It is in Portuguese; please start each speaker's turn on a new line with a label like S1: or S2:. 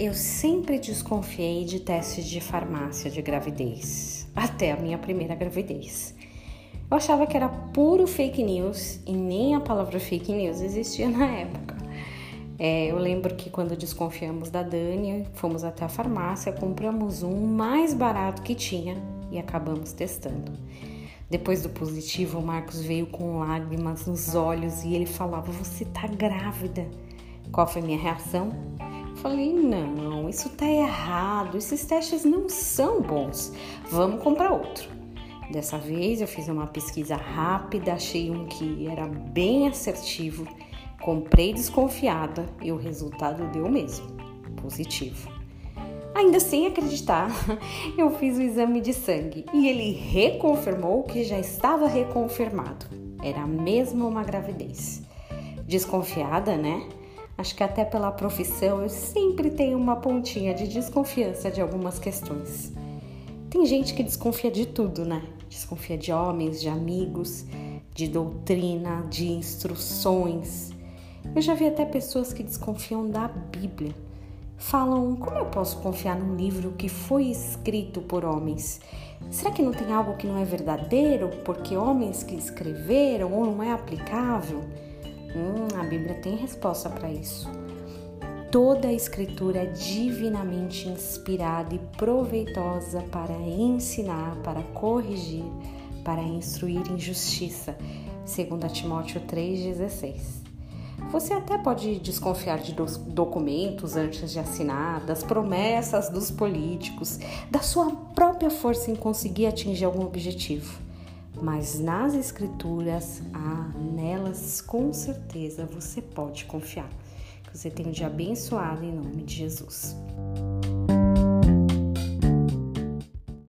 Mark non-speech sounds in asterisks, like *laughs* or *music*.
S1: eu sempre desconfiei de testes de farmácia de gravidez, até a minha primeira gravidez. Eu achava que era puro fake news e nem a palavra fake news existia na época. É, eu lembro que quando desconfiamos da Dani, fomos até a farmácia, compramos um mais barato que tinha e acabamos testando. Depois do positivo, o Marcos veio com lágrimas nos olhos e ele falava: Você tá grávida. Qual foi minha reação? Falei: Não, isso tá errado. Esses testes não são bons. Vamos comprar outro. Dessa vez eu fiz uma pesquisa rápida, achei um que era bem assertivo, comprei desconfiada e o resultado deu mesmo, positivo. Ainda sem acreditar, *laughs* eu fiz o exame de sangue e ele reconfirmou que já estava reconfirmado. Era mesmo uma gravidez. Desconfiada, né? Acho que até pela profissão eu sempre tenho uma pontinha de desconfiança de algumas questões. Tem gente que desconfia de tudo, né? Desconfia de homens, de amigos, de doutrina, de instruções. Eu já vi até pessoas que desconfiam da Bíblia. Falam: como eu posso confiar num livro que foi escrito por homens? Será que não tem algo que não é verdadeiro porque homens que escreveram ou não é aplicável? Hum, a Bíblia tem resposta para isso. Toda a escritura é divinamente inspirada e proveitosa para ensinar, para corrigir, para instruir em justiça, segundo Timóteo 3:16. Você até pode desconfiar de documentos antes de assinar, das promessas dos políticos, da sua própria força em conseguir atingir algum objetivo. Mas nas escrituras, nelas com certeza você pode confiar. Que você tenha um dia abençoado em nome de Jesus.